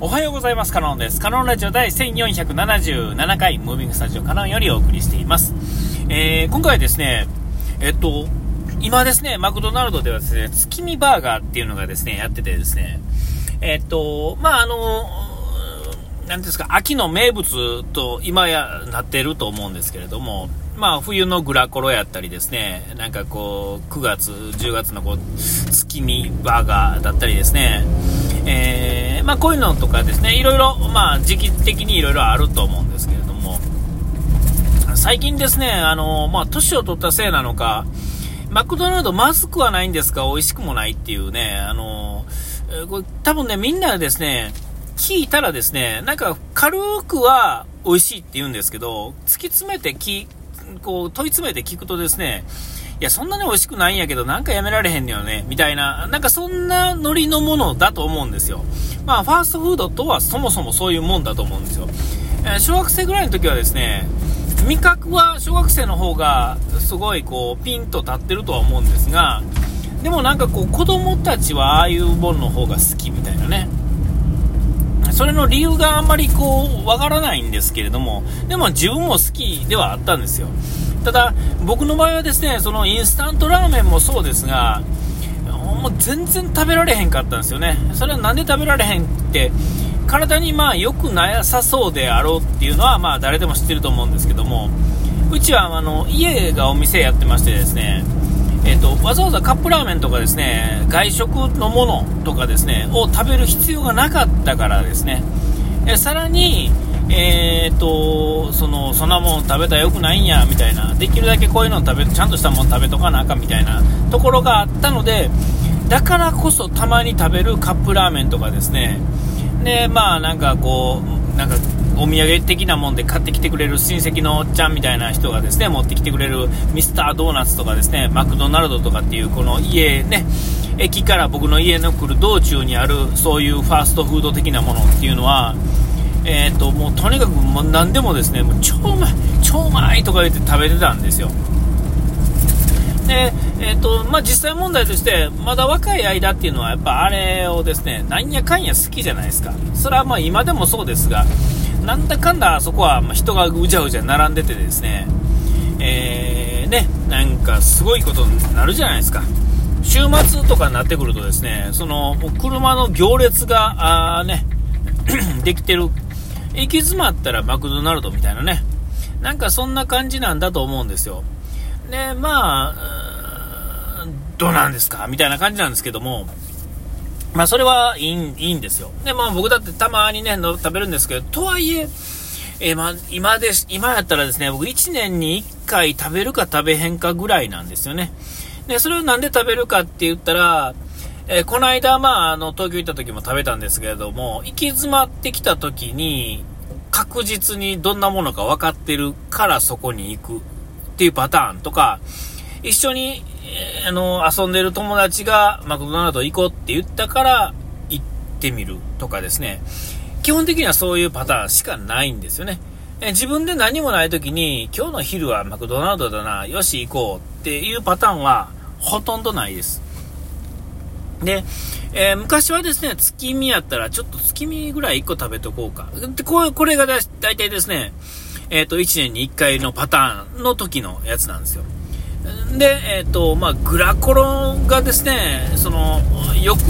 おはようございます。カノンです。カノンラジオ第1477回、ムービングスタジオカノンよりお送りしています。えー、今回はですね、えっと、今ですね、マクドナルドではですね、月見バーガーっていうのがですね、やっててですね、えっと、まあ、あの、なんですか、秋の名物と今やなってると思うんですけれども、まあ、冬のグラコロやったりですね、なんかこう、9月、10月のこう、月見バーガーだったりですね、えー、まあ、こういうのとかですね、いろいろ、まあ、時期的にいろいろあると思うんですけれども、最近ですね、あの、まあ、年を取ったせいなのか、マクドナルドまずくはないんですが、美味しくもないっていうね、あの、これ多分ね、みんなですね、聞いたらですね、なんか軽くは美味しいって言うんですけど、突き詰めてきこう、問い詰めて聞くとですね、いや、そんなに美味しくないんやけど、なんかやめられへんのよね、みたいな、なんかそんなノリのものだと思うんですよ。まあ、ファーストフードとはそもそもそういうもんだと思うんですよ。えー、小学生ぐらいの時はですね、味覚は小学生の方がすごいこう、ピンと立ってるとは思うんですが、でもなんかこう、子供たちはああいうものの方が好きみたいなね。それの理由があんまりこう、わからないんですけれども、でも自分も好きではあったんですよ。ただ、僕の場合はですね、そのインスタントラーメンもそうですが、もう全然食べられへんかったんですよね。それはなんで食べられへんって、体にまあ良くなさそうであろうっていうのはまあ誰でも知ってると思うんですけども、うちはあの家がお店やってましてですね、えーと、わざわざカップラーメンとかですね外食のものとかですねを食べる必要がなかったからですね、えさらに、えーと、そのそんなもん食べたらよくないんやみたいな。できるだけこういうの食べちゃんとしたもの食べとかなあかんみたいな。ところがあったのでだからこそたまに食べるカップラーメンとかですね。でまあなんかこうなんかお土産的なもんで買ってきてくれる親戚のおっちゃんみたいな人がですね持ってきてくれるミスタードーナツとかですねマクドナルドとかっていうこの家ね。駅から僕の家の来る道中にあるそういうファーストフード的なものっていうのはえーと、もうとにかくもう何でもですねもう超うまい超うまいとか言って食べてたんですよ。で、えーとまあ、実際問題としてまだ若い間っていうのはやっぱあれをですねなんやかんや好きじゃないですか。それはまあ今でもそうですがなんだかんだあそこは人がうじゃうじゃ並んでてですね、えー、ね、なんかすごいことになるじゃないですか。週末とかになってくるとですね、その、車の行列が、あね、できてる。行き詰まったらマクドナルドみたいなね。なんかそんな感じなんだと思うんですよ。で、まあ、どうなんですか？みたいな感じなんですけども、まあ、それはいいいいんですよ。で、まあ、僕だってたまにね、食べるんですけど、とはいえ、えー、まあ、今です、今やったらですね、僕1年に1回食べるか食べへんかぐらいなんですよね。で、それをなんで食べるかって言ったら、えー、この間、まあ、あの、東京行った時も食べたんですけれども、行き詰まってきた時に、確実にどんなものか分かってるからそこに行くっていうパターンとか、一緒に、あの、遊んでる友達がマクドナルド行こうって言ったから行ってみるとかですね。基本的にはそういうパターンしかないんですよね。自分で何もない時に、今日の昼はマクドナルドだな、よし行こうっていうパターンはほとんどないです。で、えー、昔はですね、月見やったら、ちょっと月見ぐらい1個食べとこうか。で、こうこれがだ大体ですね、えっ、ー、と、1年に1回のパターンの時のやつなんですよ。で、えっ、ー、と、まあ、グラコロがですね、その、よく、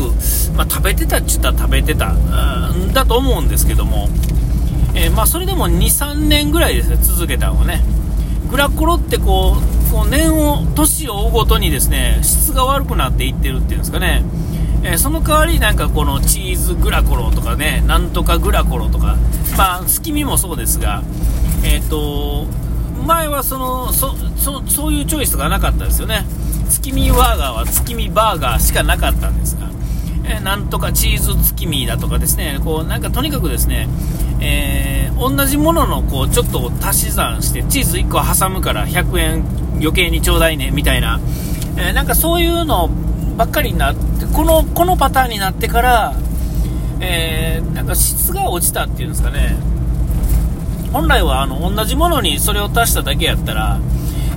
まあ、食べてたって言ったら食べてた、んだと思うんですけども、えー、まあ、それでも2、3年ぐらいですね、続けたのね。グラコロってこう、こう年を、年を追うごとにですね、質が悪くなっていってるっていうんですかね。えー、その代わりなんかこのチーズグラコロとかね、なんとかグラコロとか、まあ、月見もそうですが、えっ、と、前はそのそそそういうチョイスがなかったですよね。月見バーガーは月見バーガーしかなかったんですが、えー、なんとかチーズ月見だとかですねこうなんかとにかくですね、えー、同じもののこうちょっと足し算してチーズ1個挟むから100円余計にちょうだいねみたいな、えー、なんかそういうのばっかりになってこのこのパターンになってから、え、なんか質が落ちたっていうんですかね。本来はあの同じものにそれを足しただけやったら、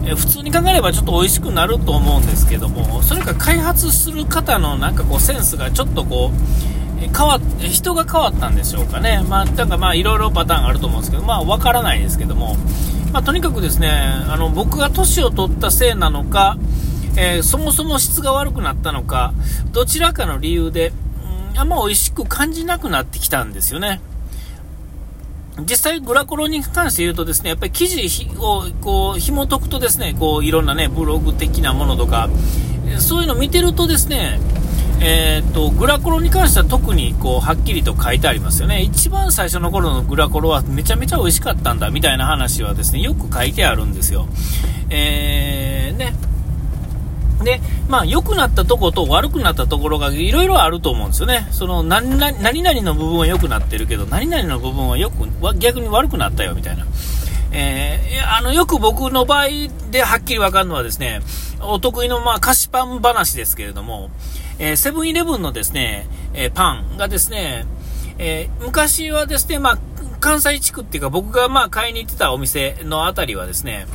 え普通に考えればちょっと美味しくなると思うんですけどもそれか開発する方のなんかこうセンスがちょっとこう、変わ人が変わったんでしょうかね、まあ、だかまあいろいろパターンあると思うんですけど、まあ、分からないですけども、まあ、とにかくですねあの僕が年を取ったせいなのか、えー、そもそも質が悪くなったのか、どちらかの理由で、うん、あんま美味しく感じなくなってきたんですよね。実際、グラコロに関して言うとですね、やっぱり記事をこう紐解くとですね、こういろんなね、ブログ的なものとか、そういうの見てるとですね、えー、っと、グラコロに関しては特にこう、はっきりと書いてありますよね。一番最初の頃のグラコロはめちゃめちゃ美味しかったんだ、みたいな話はですね、よく書いてあるんですよ。えー、ね。で、まあ、良くなったとこと悪くなったところがいろいろあると思うんですよね。その、何々の部分は良くなってるけど、何々の部分はよく、逆に悪くなったよ、みたいな。えー、あの、よく僕の場合ではっきりわかるのはですね、お得意のまあ菓子パン話ですけれども、えセブンイレブンのですね、えー、パンがですね、え、昔はですね、まあ、関西地区っていうか僕がまあ買いに行ってたお店のあたりはですね、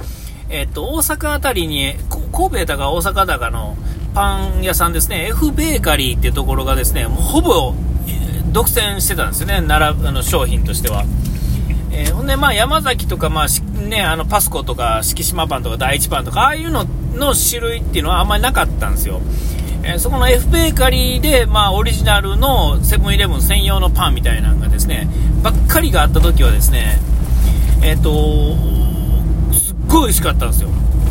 えっ、と、大阪あたりに、神戸だか大阪だかのパン屋さんですね、F ベーカリーっていうところがですね、もうほぼ、独占してたんですよね、ならあの商品としては。えー、ほんで、まあ、山崎とか、まあ、ね、あの、パスコとか、敷島パンとか、第一パンとか、ああいうのの種類っていうのはあんまりなかったんですよ。えそこの F ベーカリーで、まあ、オリジナルのセブンイレブン専用のパンみたいなのがですね、ばっかりがあった時はですね、えっ、ー、と、ごい美味しかったんですよ。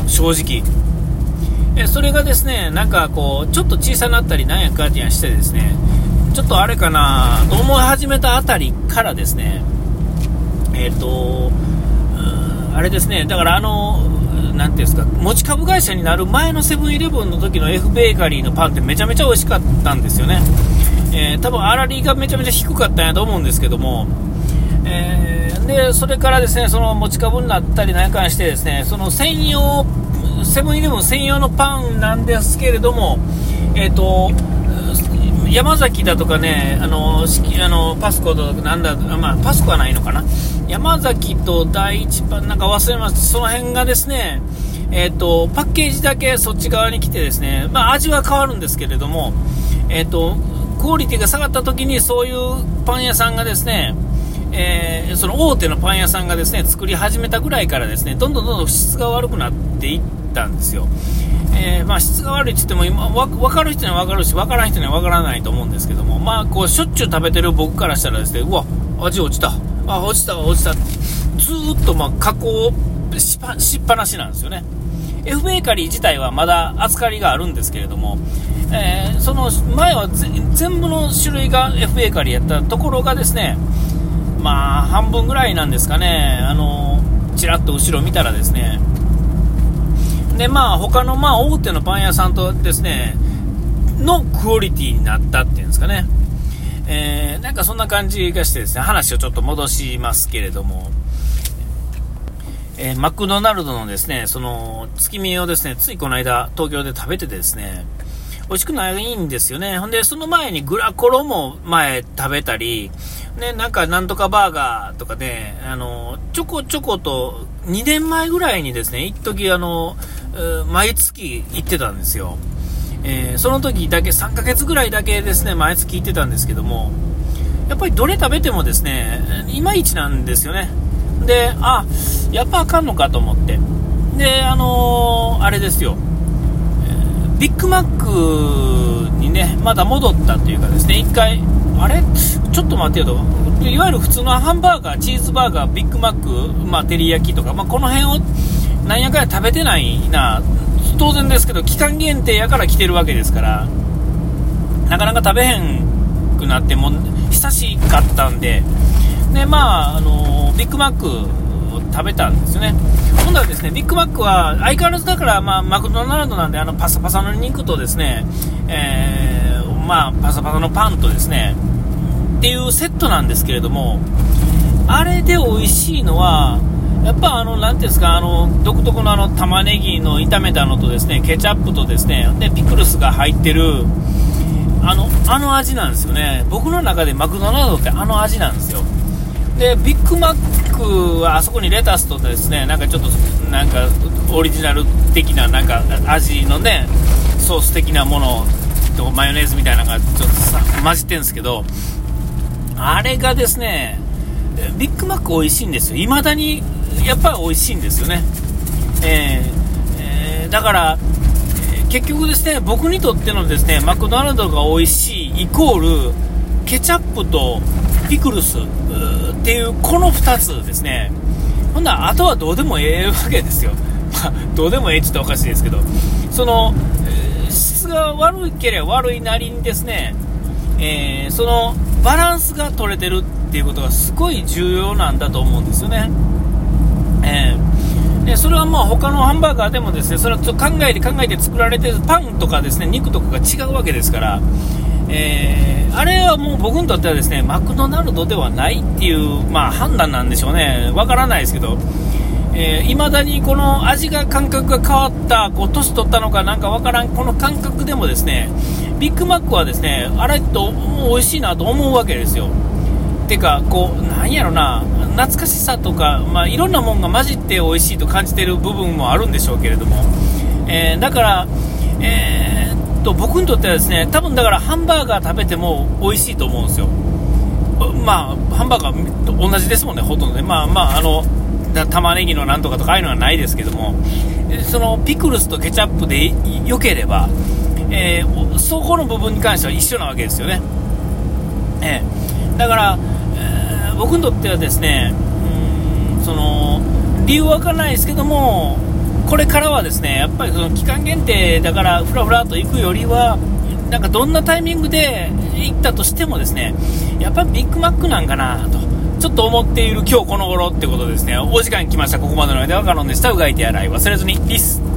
正直。えそれがですね、なんかこう、ちょっと小さなったりなんやかんやしてですね、ちょっとあれかなと思い始めたあたりからですね、えっ、ー、と、あれですね、だからあの、なていうんですか、持ち株会社になる前のセブンイレブンの時の F ベーカリーのパンってめちゃめちゃ美味しかったんですよね。えー、多分粗利がめちゃめちゃ低かったんやと思うんですけども、えー、で、それからですね、その持ち株になったりなんかしてですね、その専用、セブンイレブン専用のパンなんですけれども、えっ、ー、と、山崎だとかね、あの、あのパスコとなんだ、まあ、パスコはないのかな。山崎と第一番、なんか忘れます。その辺がですね、えっ、ー、と、パッケージだけそっち側に来てですね、まあ、味は変わるんですけれども、えっ、ー、と、クオリティが下がった時にそういうパン屋さんがですね、えー、その大手のパン屋さんがですね、作り始めたぐらいからですね、どんどんどんどん質が悪くなっていったんですよ。えー、まあ、質が悪いって言っても今分かる人には分かるし分からない人には分からないと思うんですけども、まあ、こうしょっちゅう食べてる僕からしたらですねうわ味落ちた。あ落ちた落ちた。ずっとま加工ししっぱなしなんですよね。F ベーカリー自体はまだ扱いがあるんですけれども、えー、その前は全部の種類が F ベーカリーやったところがですねまあ半分ぐらいなんですかね。あのちらっと後ろ見たらですね。で、まあ、他の、まあ、大手のパン屋さんとですね、のクオリティになったっていうんですかね。えー、なんかそんな感じがしてですね、話をちょっと戻しますけれども、えー、マクドナルドのですね、その、月見をですね、ついこの間、東京で食べててですね、美味しくないんですよね。ほんで、その前にグラコロも前食べたり、ね、なんかなんとかバーガーとかね、あの、ちょこちょこと2年前ぐらいにですね、一時あの、毎月行ってたんですよ。えー、その時だけ3ヶ月ぐらいだけですね、毎月行ってたんですけども、やっぱりどれ食べてもですね、いまいちなんですよね。で、あ、やっぱあかんのかと思って。で、あのー、あれですよ、ビッグマックにね、まだ戻ったというかですね、一回、あれ？ちょっと待ってよと。いわゆる普通のハンバーガー、チーズバーガー、ビッグマック、まあ、照り焼きとか、まあ、この辺をなんやかんや食べてないな、当然ですけど、期間限定やから来てるわけですから、なかなか食べへんくなっても、久しかったんで、で、まあ、あのビッグマックを食べたんですよね。今度はですね、ビッグマックは相変わらずだから、まあ、マクドナルドなんで、あの、パサパサの肉とですね、えー、まあ、パサパサのパンとですね、っていうセットなんですけれども、あれで美味しいのは、やっぱあの、なていうんですか、あの、独特のあの、玉ねぎの炒めたのとですね、ケチャップとですね、で、ピクルスが入ってる、あの、あの味なんですよね。僕の中でマクドナルドってあの味なんですよ。で、ビッグマックはあそこにレタスとですね、なんかちょっと、なんか、オリジナル的ななんか味のね、ソース的なものとマヨネーズみたいなのがちょっとさ混じってるんですけど、あれがですね、ビッグマック美味しいんですよ。未だに、やっぱり美味しいんですよね。えー、えー、だから、結局ですね、僕にとってのですね、マクドナルドが美味しいイコール、ケチャップとピクルスっていう、この2つですね。ほんなら、あとはどうでもええわけですよ。まあ、どうでもええって言ったらおかしいですけど、その、質が悪いければ悪いなりにですね、えー、そのバランスが取れてるっていうことがすごい重要なんだと思うんですよね。えー、でそれはまあ他のハンバーガーでもですねそれはちょっと考えて考えて作られてるパンとかですね肉とかが違うわけですから、えー、あれはもう僕にとってはですねマクドナルドではないっていう、まあ、判断なんでしょうね、わからないですけど、えー、未だにこの味が感覚が変わったこう年取ったのかなんかわからんこの感覚でもですねビッグマックはですねあれと美味しいなと思うわけですよ。てかこうなんやろな懐かしさとか、まあ、いろんなもんが混じって美味しいと感じてる部分もあるんでしょうけれども、えー、だから、えー、と僕にとってはですね多分だからハンバーガー食べても美味しいと思うんですよ。まあ、ハンバーガーと同じですもんね、ほとんどね。まあまあ、あの、玉ねぎのなんとかとかああいうのはないですけども、そのピクルスとケチャップで良ければ、えー、そこの部分に関しては一緒なわけですよね。えー、だから、えー、僕にとってはですね、うんその理由はわからないですけども、これからはですねやっぱりその期間限定だからふらふらと行くよりは、なんかどんなタイミングで行ったとしてもですねやっぱりビッグマックなんかなと。ちょっと思っている今日この頃ってことですね。お時間来ました。ここまでの間はカロンでした。うがいて洗い忘れずに。ピース。